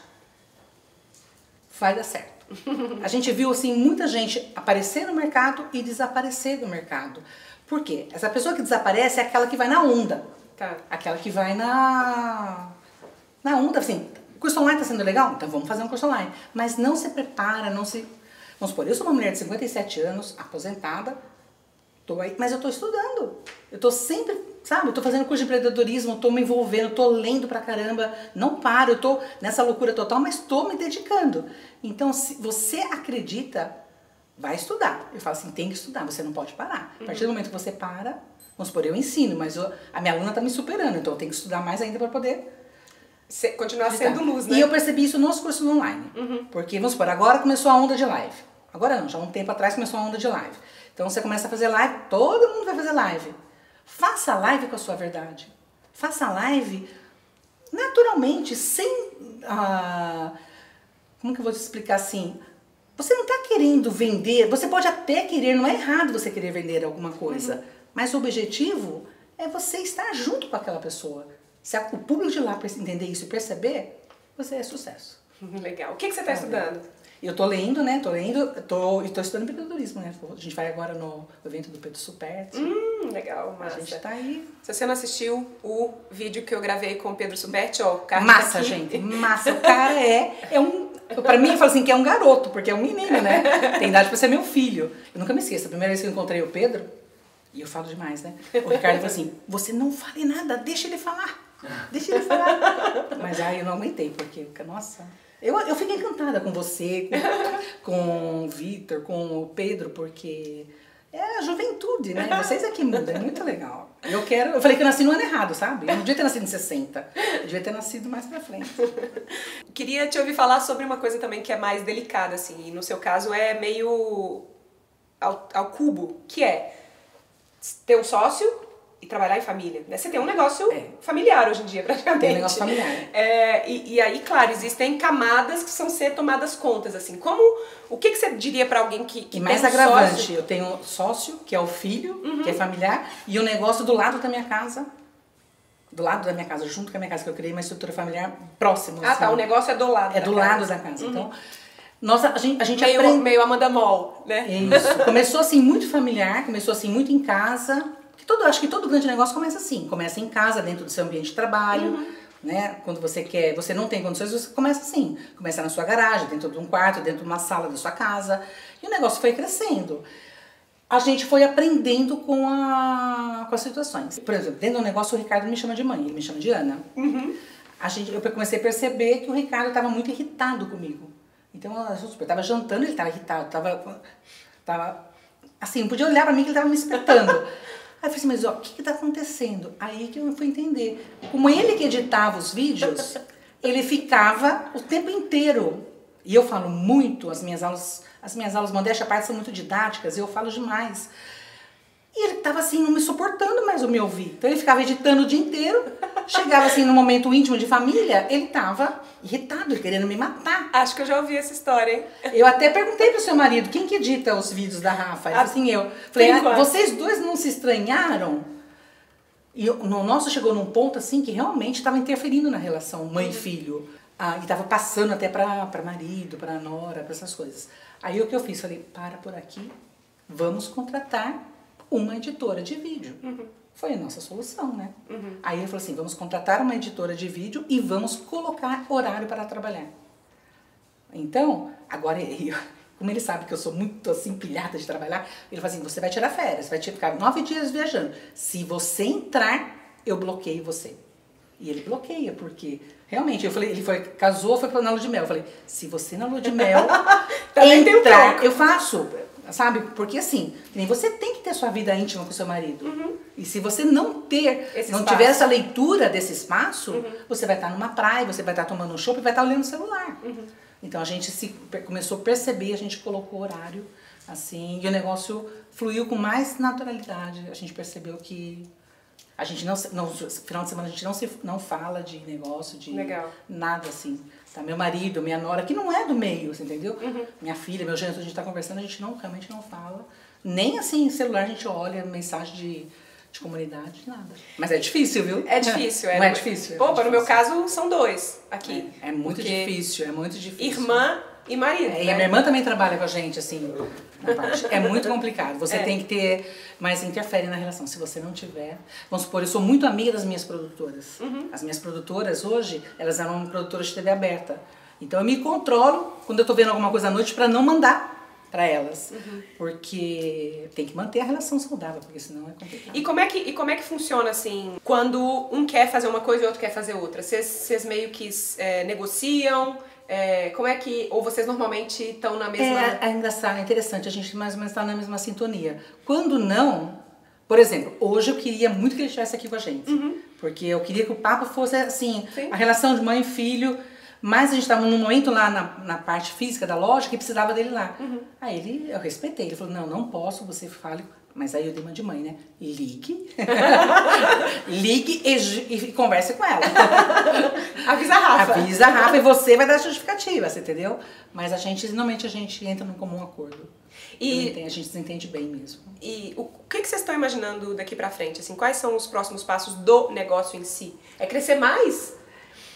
vai dar certo. A gente viu assim muita gente aparecer no mercado e desaparecer do mercado. Por quê? Essa pessoa que desaparece é aquela que vai na onda. Tá. Aquela que vai na na onda, assim, curso online está sendo legal? Então vamos fazer um curso online. Mas não se prepara, não se. Vamos supor, eu sou uma mulher de 57 anos, aposentada, tô aí, mas eu tô estudando. Eu tô sempre, sabe, eu tô fazendo curso de empreendedorismo, tô me envolvendo, tô lendo pra caramba, não paro, eu tô nessa loucura total, mas tô me dedicando. Então, se você acredita, vai estudar. Eu falo assim, tem que estudar, você não pode parar. A partir do momento que você para, vamos supor, eu ensino, mas eu- a minha aluna tá me superando, então eu tenho que estudar mais ainda para poder continuar sendo luz, né? e eu percebi isso nos cursos online. Porque, vamos supor, agora começou a onda de live. Agora não, já há um tempo atrás começou a onda de live. Então você começa a fazer live, todo mundo vai fazer live. Faça live com a sua verdade. Faça live naturalmente, sem. ah, como que eu vou te explicar assim? Você não está querendo vender, você pode até querer, não é errado você querer vender alguma coisa, mas o objetivo é você estar junto com aquela pessoa. Se o público de lá entender isso e perceber, você é sucesso. Legal. O que, que você tá É. estudando? Eu tô lendo, né? Tô lendo, tô, e tô estudando empreendedorismo, né? A gente vai agora no evento do Pedro Superti. Hum, legal, a massa. gente tá aí. Se você não assistiu o vídeo que eu gravei com o Pedro Suberti, ó, o card tá Massa, gente. Massa. O cara é, é um. Pra mim, eu falo assim que é um garoto, porque é um menino, né? Tem idade pra ser meu filho. Eu nunca me esqueço. A primeira vez que eu encontrei o Pedro, e eu falo demais, né? O Ricardo falou assim: você não fale nada, deixa ele falar. Deixa ele falar. Mas aí eu não aguentei, porque, nossa. Eu, eu fiquei encantada com você, com, com o Vitor, com o Pedro, porque é a juventude, né? Vocês aqui mudam, é muito legal. Eu quero. Eu falei que eu nasci no ano errado, sabe? Eu não devia ter nascido em 60. Eu devia ter nascido mais pra frente. Queria te ouvir falar sobre uma coisa também que é mais delicada, assim, e no seu caso é meio ao, ao cubo, que é ter um sócio e trabalhar em família. Né? Você tem um negócio É. familiar hoje em dia, praticamente. Tem um negócio familiar. É, e, e aí, claro, existem camadas que são ser tomadas contas, assim. Como, o que, que você diria pra alguém que, que E mais tem um agravante, sócio? eu tenho sócio, que é o filho, que é familiar, e o negócio do lado da minha casa. Do lado da minha casa, junto com a minha casa, que eu criei uma estrutura familiar próximo. Ah, tá, assim. o negócio é do lado É do casa. lado da casa. Então, nós, a gente, a gente Meio, aprende. meio Amanda Mall, né? Isso. Começou assim muito familiar, começou assim muito em casa. Que todo, acho que todo grande negócio começa assim. Começa em casa, dentro do seu ambiente de trabalho. Né? Quando você quer, você não tem condições, você começa assim. Começa na sua garagem, dentro de um quarto, dentro de uma sala da sua casa. E o negócio foi crescendo. A gente foi aprendendo com, a, com as situações. Por exemplo, dentro do negócio, o Ricardo me chama de mãe, ele me chama de Ana. a gente, eu comecei a perceber que o Ricardo estava muito irritado comigo. Então, eu estava jantando, ele estava irritado, estava, tava, assim, podia olhar para mim que ele estava me espetando. Aí eu falei assim, mas ó, o que está acontecendo? Aí que eu fui entender. Como ele que editava os vídeos, ele ficava o tempo inteiro. E eu falo muito, as minhas aulas, as minhas aulas modéstia parte são muito didáticas, eu falo demais. E ele tava assim, não me suportando mais o me ouvir. Então ele ficava editando o dia inteiro. Chegava assim no momento íntimo de família, ele tava irritado, querendo me matar. Acho que eu já ouvi essa história, hein? Eu até perguntei pro seu marido, quem que edita os vídeos da Rafa? Ele assim, eu. Falei, ah, vocês dois não se estranharam? E o nosso chegou num ponto assim que realmente estava interferindo na relação mãe e filho. Ah, e estava passando até para marido, para nora, para essas coisas. Aí o que eu fiz? Falei, para por aqui, vamos contratar uma editora de vídeo. Uhum. Foi a nossa solução, né? Uhum. Aí ele falou assim: vamos contratar uma editora de vídeo e vamos colocar horário para trabalhar. Então, agora eu, como ele sabe que eu sou muito assim, pilhada de trabalhar, ele falou assim: você vai tirar férias, vai ficar nove dias viajando. Se você entrar, eu bloqueio você. E ele bloqueia, porque realmente, eu falei, ele foi, casou, foi para na lua de mel. Eu falei, se você na lua de mel entrar, um eu faço sabe? Porque assim, nem você tem que ter sua vida íntima com seu marido. Uhum. E se você não ter, Esse não espaço. tiver essa leitura desse espaço, uhum. você vai estar numa praia, você vai estar tomando um chopp e vai estar olhando o celular. Uhum. Então a gente se começou a perceber, a gente colocou horário assim, e o negócio fluiu com mais naturalidade. A gente percebeu que a gente não, não final de semana a gente não se não fala de negócio, de Legal. nada assim. Tá? Meu marido, minha nora, que não é do meio, você entendeu? Uhum. Minha filha, meu genro, a gente tá conversando, a gente não, realmente não fala. Nem assim, celular a gente olha mensagem de, de comunidade, nada. Mas é difícil, viu? É difícil, é. Não é difícil. Pô, é no meu caso são dois aqui. É, é muito difícil, é muito difícil. Irmã e marido. É, né? E a minha irmã também trabalha com a gente, assim. É muito complicado. Você é. tem que ter. Mas interfere na relação. Se você não tiver. Vamos supor, eu sou muito amiga das minhas produtoras. Uhum. As minhas produtoras hoje, elas eram produtoras de TV aberta. Então eu me controlo quando eu tô vendo alguma coisa à noite para não mandar para elas, uhum. porque tem que manter a relação saudável, porque senão é complicado. E como é que e como é que funciona assim, quando um quer fazer uma coisa e o outro quer fazer outra? Vocês meio que é, negociam? É, como é que. Ou vocês normalmente estão na mesma. É, é engraçado, é interessante, a gente mais ou menos está na mesma sintonia. Quando não, por exemplo, hoje eu queria muito que ele estivesse aqui com a gente. Uhum. Porque eu queria que o papo fosse assim, Sim. a relação de mãe e filho. Mas a gente estava num momento lá na, na parte física da loja que precisava dele lá. Uhum. Aí ele, eu respeitei. Ele falou: não, não posso, você fale mas aí eu dei uma de mãe, né? Ligue. Ligue e, e, converse com ela. Avisa a Rafa. Avisa a Rafa e você vai dar justificativa, você entendeu? Mas a gente, normalmente a gente entra num comum acordo. E a gente se entende bem mesmo. E o que, que vocês estão imaginando daqui pra frente? Assim, quais são os próximos passos do negócio em si? É crescer mais?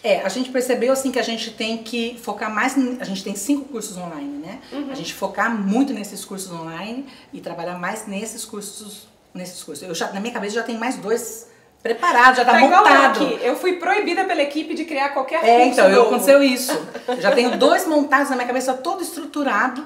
É, a gente percebeu assim que a gente tem que focar mais. A gente tem cinco cursos online, né? Uhum. A gente focar muito nesses cursos online e trabalhar mais nesses cursos. Nesses cursos. Eu já, na minha cabeça já tem mais dois preparados, já tá, tá montado. Aqui. Eu fui proibida pela equipe de criar qualquer é, curso. É, então, novo. aconteceu isso. Eu já tenho dois montados na minha cabeça, todo estruturado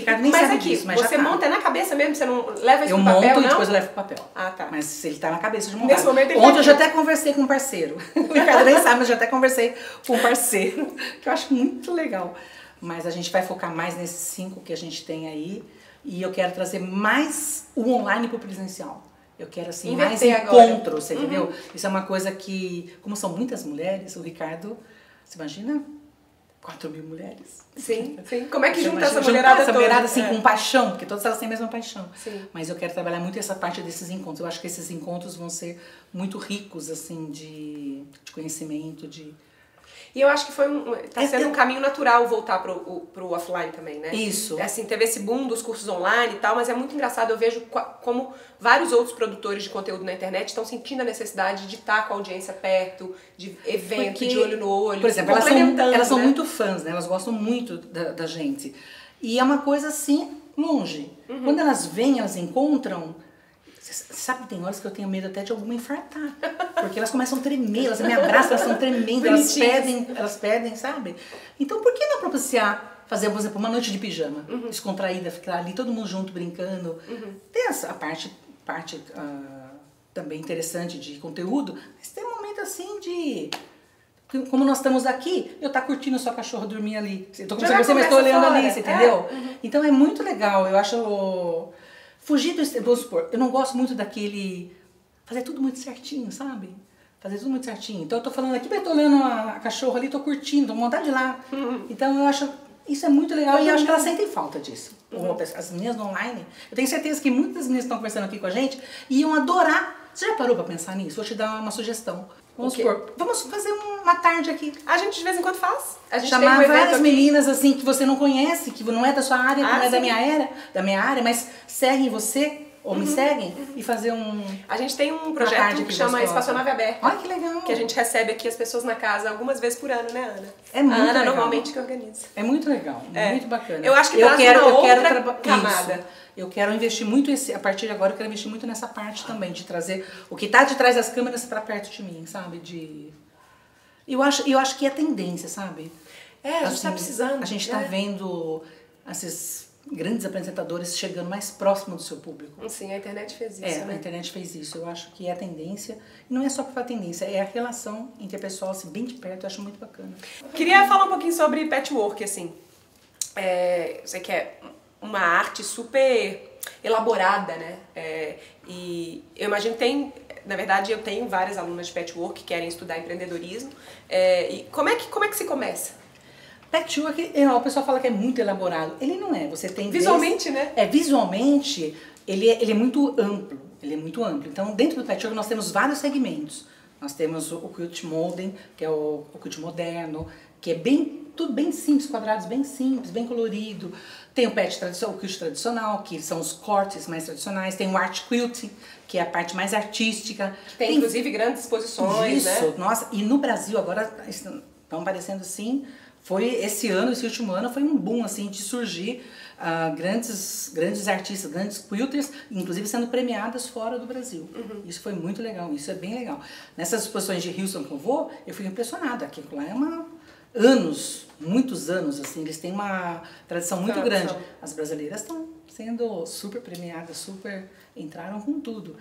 Ricardo nem mas sabe aqui, disso, mas você tá. monta na cabeça mesmo, você não leva isso eu pro papel, monto não? e depois eu levo pro papel. Ah, tá. Mas ele tá na cabeça de montar. Nesse momento ele Ontem tá eu já até conversei com um parceiro. O Ricardo nem sabe, mas eu já até conversei com um parceiro, que eu acho muito legal. Mas a gente vai focar mais nesses cinco que a gente tem aí. E eu quero trazer mais o online pro presencial. Eu quero, assim, mais encontros, você uhum. entendeu? Isso é uma coisa que, como são muitas mulheres, o Ricardo, você imagina 4 mil mulheres. Sim, sim. Como é que junta essa mulherada essa mulherada assim é. com paixão, porque todas elas têm a mesma paixão. Sim. Mas eu quero trabalhar muito essa parte desses encontros. Eu acho que esses encontros vão ser muito ricos assim de, de conhecimento, de e eu acho que foi um, tá sendo um caminho natural voltar pro, o, pro offline também, né? Isso. É assim, teve esse boom dos cursos online e tal, mas é muito engraçado, eu vejo como vários outros produtores de conteúdo na internet estão sentindo a necessidade de estar com a audiência perto, de evento, Porque, de olho no olho, Por exemplo, elas são, elas são né? muito fãs, né? Elas gostam muito da, da gente. E é uma coisa assim, longe. Uhum. Quando elas vêm, elas encontram Sabe, tem horas que eu tenho medo até de alguma infartar. Porque elas começam a tremer, elas me abraçam, elas estão tremendo, elas pedem, elas pedem, sabe? Então por que não propiciar fazer, por exemplo, uma noite de pijama, uhum. descontraída, ficar ali todo mundo junto brincando? Uhum. Tem essa a parte, parte uh, também interessante de conteúdo, mas tem um momento assim de como nós estamos aqui, eu tá curtindo a sua cachorra dormir ali. Eu tô conversando com você, mas tô olhando ali, você É. entendeu? Então é muito legal. Eu acho. Fugir do. Vamos supor, eu não gosto muito daquele. Fazer tudo muito certinho, sabe? Fazer tudo muito certinho. Então eu tô falando aqui, mas tô olhando a, a cachorra ali, tô curtindo, tô com vontade de lá. Então eu acho. Isso é muito legal e eu acho que elas sentem falta disso. Ou As meninas online, eu tenho certeza que muitas meninas que estão conversando aqui com a gente iam adorar. Você já parou pra pensar nisso? Vou te dar uma sugestão. Vamos supor, vamos fazer uma tarde aqui. A gente de vez em quando faz. A gente Chamar tem um várias aqui. meninas assim que você não conhece, que não é da sua área, que Ah, não é da sim. minha área, da minha área, mas seguem você ou Uhum. me seguem e fazer um A gente tem um projeto que chama. Espaçonave Aberta. Olha que legal. Que a gente recebe aqui as pessoas na casa algumas vezes por ano, né, Ana? É muito a Ana legal. normalmente que organiza. É muito legal, É. muito bacana. Eu acho que traz uma outra traba- camada. Isso. Eu quero investir muito esse, a partir de agora eu quero investir muito nessa parte também de trazer o que tá de trás das câmeras para perto de mim, sabe? De eu acho, eu acho que é tendência, sabe? É, a gente tá Assim, precisando. A gente tá é. vendo esses grandes apresentadores chegando mais próximo do seu público. Sim, a internet fez isso, É, a né? internet fez isso. Eu acho que é a tendência. E não é só para tendência, é a relação interpessoal, assim, bem de perto. Eu acho muito bacana. Queria falar um pouquinho sobre patchwork, assim. É, eu sei que é uma arte super elaborada, né? É, e eu imagino que tem, na verdade, eu tenho várias alunas de patchwork que querem estudar empreendedorismo. É, e como é que como é que se começa? Patchwork, é, o pessoal fala que é muito elaborado. Ele não é. Você tem Visualmente, desde- né? É, visualmente, ele é, ele é muito amplo. Ele é muito amplo. Então, dentro do patchwork, nós temos vários segmentos. Nós temos o, o quilt molding, que é o, o quilt moderno, que é bem tudo bem simples, quadrados bem simples, bem colorido. Tem o patch tradicional, o quilt tradicional, que são os cortes mais tradicionais. Tem o art quilting, que é a parte mais artística. Tem, inclusive grandes exposições, Isso, né? nossa, e no Brasil agora estão aparecendo assim, foi esse ano, esse último ano, foi um boom assim de surgir ah, grandes, grandes artistas, grandes quilters, inclusive sendo premiadas fora do Brasil. Uhum. Isso foi muito legal, isso é bem legal. Nessas exposições de Houston que eu vou, eu fui impressionada, aquilo lá é uma anos, muitos anos assim, eles têm uma tradição muito Tradição. grande. As brasileiras estão sendo super premiadas, super entraram com tudo.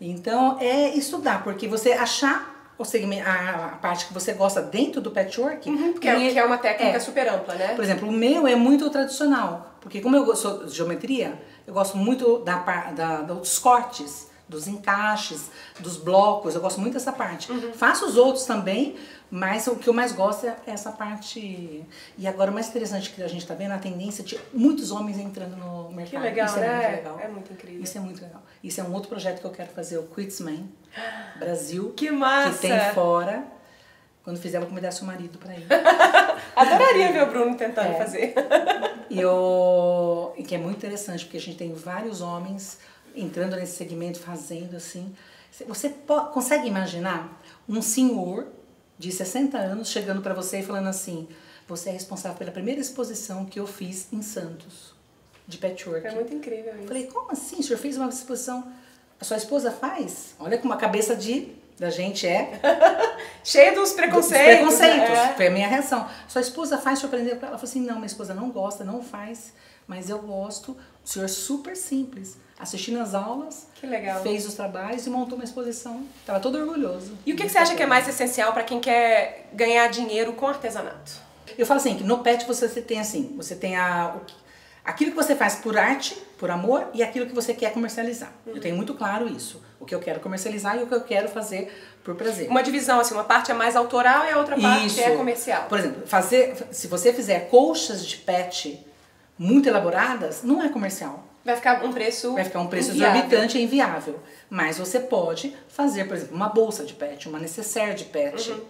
Então é estudar, porque você achar o segmento, a, a parte que você gosta dentro do patchwork, Que é, que é uma técnica é. super ampla, né? por exemplo, o meu é muito tradicional, porque como eu sou de geometria, eu gosto muito da, da, dos cortes, dos encaixes, dos blocos, eu gosto muito dessa parte. Uhum. Faço os outros também, mas o que eu mais gosto é essa parte. E agora o mais interessante que a gente está vendo é a tendência de muitos homens entrando no Que mercado. legal, Isso é né? muito legal. É muito incrível. Isso é muito legal. Isso é um outro projeto que eu quero fazer, o Quitsman Brasil. Que massa! Que tem fora. Quando fizer, eu vou convidar seu marido para ir. Adoraria ver o Bruno tentando É. fazer. E, eu, e que é muito interessante, porque a gente tem vários homens entrando nesse segmento, fazendo assim. Você po- consegue imaginar um senhor de 60 anos chegando para você e falando assim: Você é responsável pela primeira exposição que eu fiz em Santos, de patchwork. É muito incrível Eu isso. falei: Como assim? O senhor fez uma exposição? A sua esposa faz? Olha como a cabeça de, da gente é. Cheio dos Dos preconceitos. preconceitos. né? Foi a minha reação. Sua esposa faz surpreender com ela? Ela falou assim: não, minha esposa não gosta, não faz, mas eu gosto. O senhor é super simples. Assistindo as aulas, Que legal. fez os trabalhos e montou uma exposição. Tava todo orgulhoso. E o que, que você acha que é mais essencial para quem quer ganhar dinheiro com artesanato? Eu falo assim, que no pet você tem assim, você tem a, o aquilo que você faz por arte, por amor, e aquilo que você quer comercializar. Eu tenho muito claro isso. O que eu quero comercializar e o que eu quero fazer por prazer. Uma divisão, assim, uma parte é mais autoral e a outra parte é comercial. Por exemplo, fazer, se você fizer colchas de pet muito elaboradas, não é comercial. Vai ficar um preço. Vai ficar um preço inviável. exorbitante e inviável. Mas você pode fazer, por exemplo, uma bolsa de pet, uma necessaire de pet. Uhum.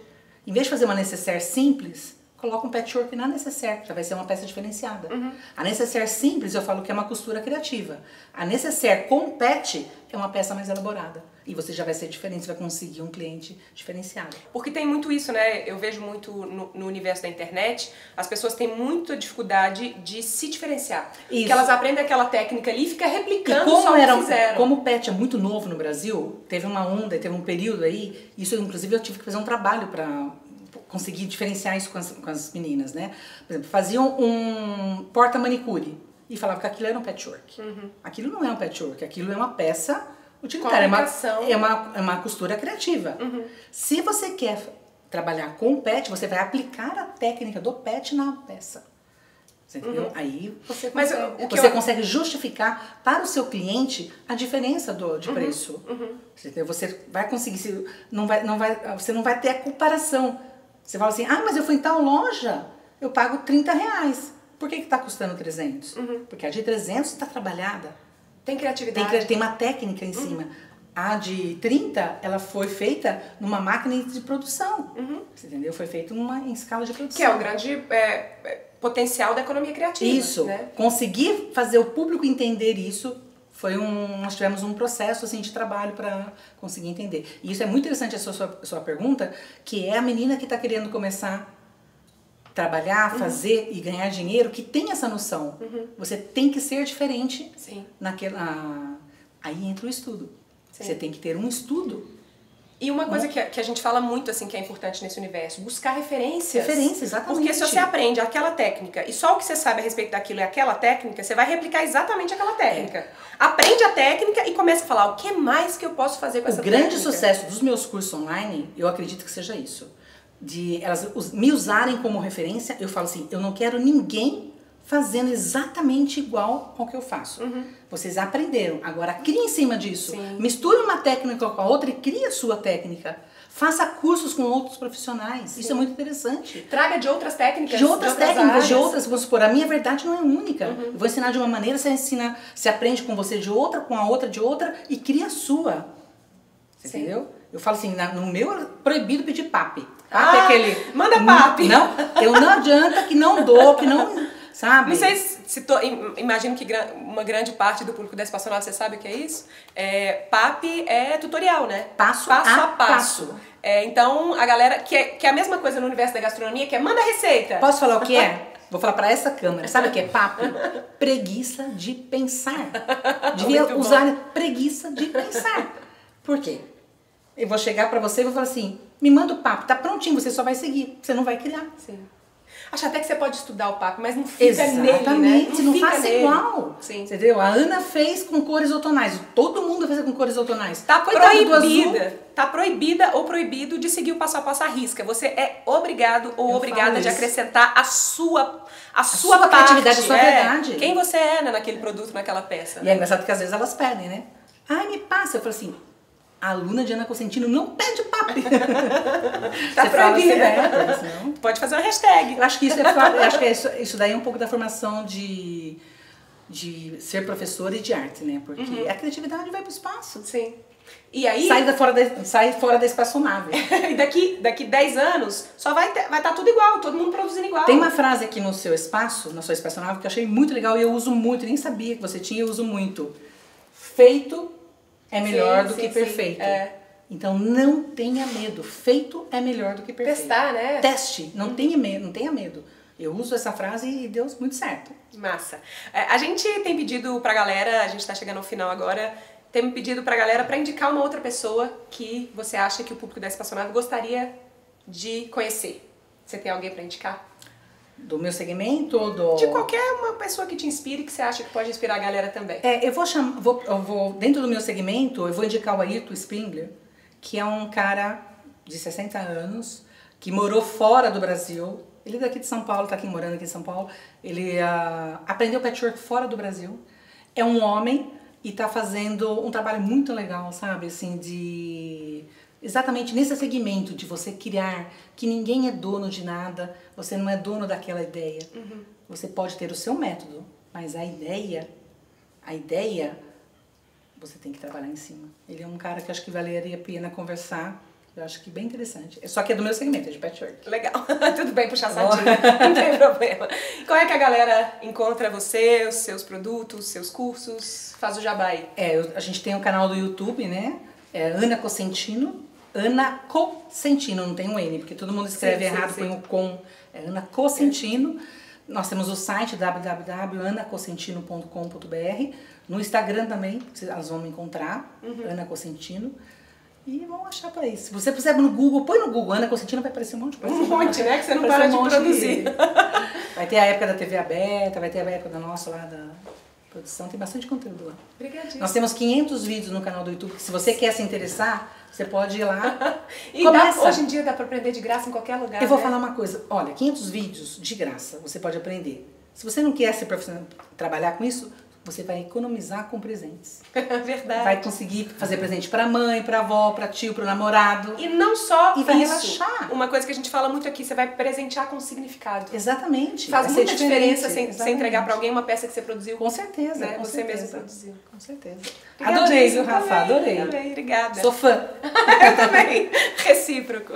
Em vez de fazer uma necessaire simples, coloca um patchwork na necessaire, já vai ser uma peça diferenciada. Uhum. A necessaire simples, eu falo que é uma costura criativa. A necessaire com pet é uma peça mais elaborada. E você já vai ser diferente, você vai conseguir um cliente diferenciado. Porque tem muito isso, né? Eu vejo muito no, no universo da internet, as pessoas têm muita dificuldade de se diferenciar. Isso. Porque elas aprendem aquela técnica ali e ficam E replicando como, só o era, que fizeram. como o pet é muito novo no Brasil, teve uma onda, teve um período aí, isso inclusive eu tive que fazer um trabalho para conseguir diferenciar isso com as, com as meninas, né? Por exemplo, faziam um porta-manicure e falavam que aquilo era um patchwork. Aquilo não é um patchwork, aquilo é uma peça utilitária, é uma, é uma, é uma costura criativa. Se você quer trabalhar com o PET, você vai aplicar a técnica do PET na peça. Você entendeu? Aí você Uhum. Mas consegue, o que você eu- consegue justificar para o seu cliente a diferença do, de preço. Você, entendeu? Você vai conseguir, se- não vai, não vai, você não vai ter a comparação. Você fala assim, ah, mas eu fui em tal loja, eu pago 30 reais. Por que está custando 300? Porque a de 300 está trabalhada. Tem Tem, criatividade. que- tem uma técnica em cima. A de 30, ela foi feita numa máquina de produção. Você entendeu? Foi feita numa, em escala de produção. Que é o grande é, é, potencial da economia criativa. Isso. Né? Conseguir fazer o público entender isso foi um. Nós tivemos um processo assim, de trabalho para conseguir entender. E isso é muito interessante a sua, sua, sua pergunta, que é a menina que está querendo começar trabalhar, fazer e ganhar dinheiro, que tem essa noção. Você tem que ser diferente Sim. naquela. Aí entra o estudo. Sim. Você tem que ter um estudo. E uma coisa que a, que a gente fala muito, assim, que é importante nesse universo, buscar referências. Referência, exatamente. Porque se você aprende aquela técnica e só o que você sabe a respeito daquilo é aquela técnica, você vai replicar exatamente aquela técnica. É. Aprende a técnica e começa a falar o que mais que eu posso fazer com essa O grande técnica. sucesso dos meus cursos online, eu acredito que seja isso. De elas me usarem como referência, eu falo assim, eu não quero ninguém fazendo exatamente igual ao que eu faço. Vocês aprenderam, agora crie em cima disso. Sim. Misture uma técnica com a outra e crie a sua técnica. Faça cursos com outros profissionais. Isso é muito interessante. Traga de outras técnicas. De outras técnicas, de áreas. outras, vamos supor, a minha verdade não é única. Eu vou ensinar de uma maneira, você ensina, você aprende com você de outra, com a outra de outra e cria a sua. Você Sim. entendeu? Eu falo assim, no meu é proibido pedir pape. Ah, é aquele. manda pape. Não, eu não adianta que não dou, que não. Sabe? Não sei se, to- im- imagino que uma grande parte do público da Espaçonave, você sabe o que é isso? É, PAP é tutorial, né? Passo passo a a passo. passo. É, então, a galera, que é, que é a mesma coisa no universo da gastronomia, que é manda receita. Posso falar o que é? Vou falar pra essa câmera. Sabe o que é papo? Preguiça de pensar. Devia usar preguiça de pensar. Por quê? Eu vou chegar pra você e vou falar assim: me manda o papo, tá prontinho, você só vai seguir, você não vai criar. Sim. Acho até que você pode estudar o papo, mas não fica nele, né? Exatamente, não, fica faça nele. igual. Sim. Entendeu? A Ana fez com cores outonais. Todo mundo fez com cores outonais. Tá Coitado proibida, tá proibida ou proibido de seguir o passo a passo à risca. Você é obrigado ou Eu obrigada de acrescentar a sua a, sua, sua parte, criatividade, a sua é, verdade. Quem você é né, naquele produto, naquela peça. E é engraçado que às vezes elas pedem, né? Ai, me passa. Eu falo assim, a aluna de Ana Cosentino não pede papo. Tá proibida. né? Pode fazer uma hashtag. Eu acho que isso é, acho que é isso, isso daí é um pouco da formação de, de ser professor e de arte, né? Porque Uhum. a criatividade vai pro espaço. Sim. E aí, Sai, da fora da, sai fora da espaçonave. e daqui, daqui 10 anos, só vai estar vai tá tudo igual, todo mundo produzindo igual. Tem uma frase aqui no seu espaço, na sua espaçonave, que eu achei muito legal e eu uso muito, nem sabia que você tinha, eu uso muito. Feito é melhor Sim, do sim, que perfeito. É. Então não tenha medo. Feito é melhor do que perfeito. Testar, né? Teste, não tenha medo, não tenha medo. Eu uso essa frase e deu muito certo. Massa. É, a gente tem pedido pra galera, a gente tá chegando ao final agora, tem pedido pra galera pra indicar uma outra pessoa que você acha que o público da Espaçonave gostaria de conhecer. Você tem alguém pra indicar? Do meu segmento ou do. De qualquer uma pessoa que te inspire, que você acha que pode inspirar a galera também. É, eu vou chamar, vou, eu vou, dentro do meu segmento, eu vou indicar o Ayrton Springler, que é um cara de 60 anos, que morou fora do Brasil. Ele é daqui de São Paulo, tá aqui morando aqui em São Paulo. Ele ah, aprendeu patchwork fora do Brasil. É um homem e tá fazendo um trabalho muito legal, sabe? Assim, de exatamente nesse segmento de você criar que ninguém é dono de nada, você não é dono daquela ideia. Você pode ter o seu método, mas a ideia, a ideia, você tem que trabalhar em cima. Ele é um cara que acho que valeria a pena conversar. Eu acho que bem interessante. Só que é do meu segmento, é de patchwork. Legal. Tudo bem puxar sardinha, não tem problema. Como é que a galera encontra você, os seus produtos, seus cursos? Faz o jabá aí. É, eu- a gente tem um canal do YouTube, né? É Ana Cosentino. Ana Cosentino, não tem um N, porque todo mundo escreve Sim, errado, sim. põe o com. É Ana Cosentino. Nós temos o site www.anacosentino.com.br. No Instagram também, vocês- elas vão me encontrar, Uhum. Ana Cosentino. E vão achar por aí. Se você puser no Google, põe no Google, Ana Cosentino, vai aparecer um monte de coisa. Um monte, né? Que você não para de um monte produzir. Vai ter a época da TV aberta, vai ter a época da nossa lá da Produção tem bastante conteúdo lá. Obrigadíssima. Nós temos 500 vídeos no canal do YouTube, que se você quer se interessar, você pode ir lá. E dá- hoje em dia dá pra aprender de graça em qualquer lugar. Eu vou né? falar uma coisa, olha, 500 vídeos de graça, você pode aprender. Se você não quer ser profissional, trabalhar com isso, você vai economizar com presentes. Verdade. Vai conseguir fazer presente pra mãe, pra avó, pra tio, pro namorado. E não só E vai isso. relaxar. Uma coisa que a gente fala muito aqui, você vai presentear com significado. Exatamente. Faz vai muita diferença exatamente. entregar pra alguém uma peça que você produziu. Com certeza, né? com Você certeza. mesmo produziu. Com certeza. Obrigadíssima Adorei, viu, Rafa? Adorei. Também, obrigada. Sou fã. Eu também. Recíproco.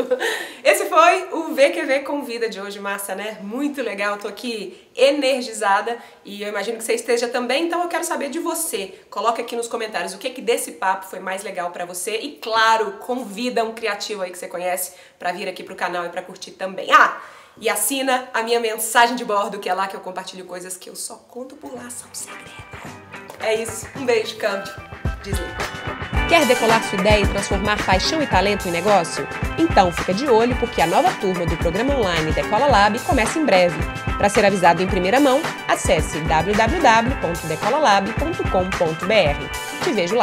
Esse foi o VQV Convida de hoje, massa, né? Muito legal. Tô aqui energizada e eu imagino que você esteja também, então eu quero saber de você. Coloca aqui nos comentários o que que desse papo foi mais legal pra você e claro, convida um criativo aí que você conhece pra vir aqui pro canal e pra curtir também. Ah, e assina a minha mensagem de bordo, que é lá que eu compartilho coisas que eu só conto por lá, são segredos. É isso. Um beijo, câmbio. Desliga. Quer decolar sua ideia e transformar paixão e talento em negócio? Então fica de olho porque a nova turma do programa online Decola Lab começa em breve. Para ser avisado em primeira mão, acesse www.decolalab.com.br. Te vejo lá.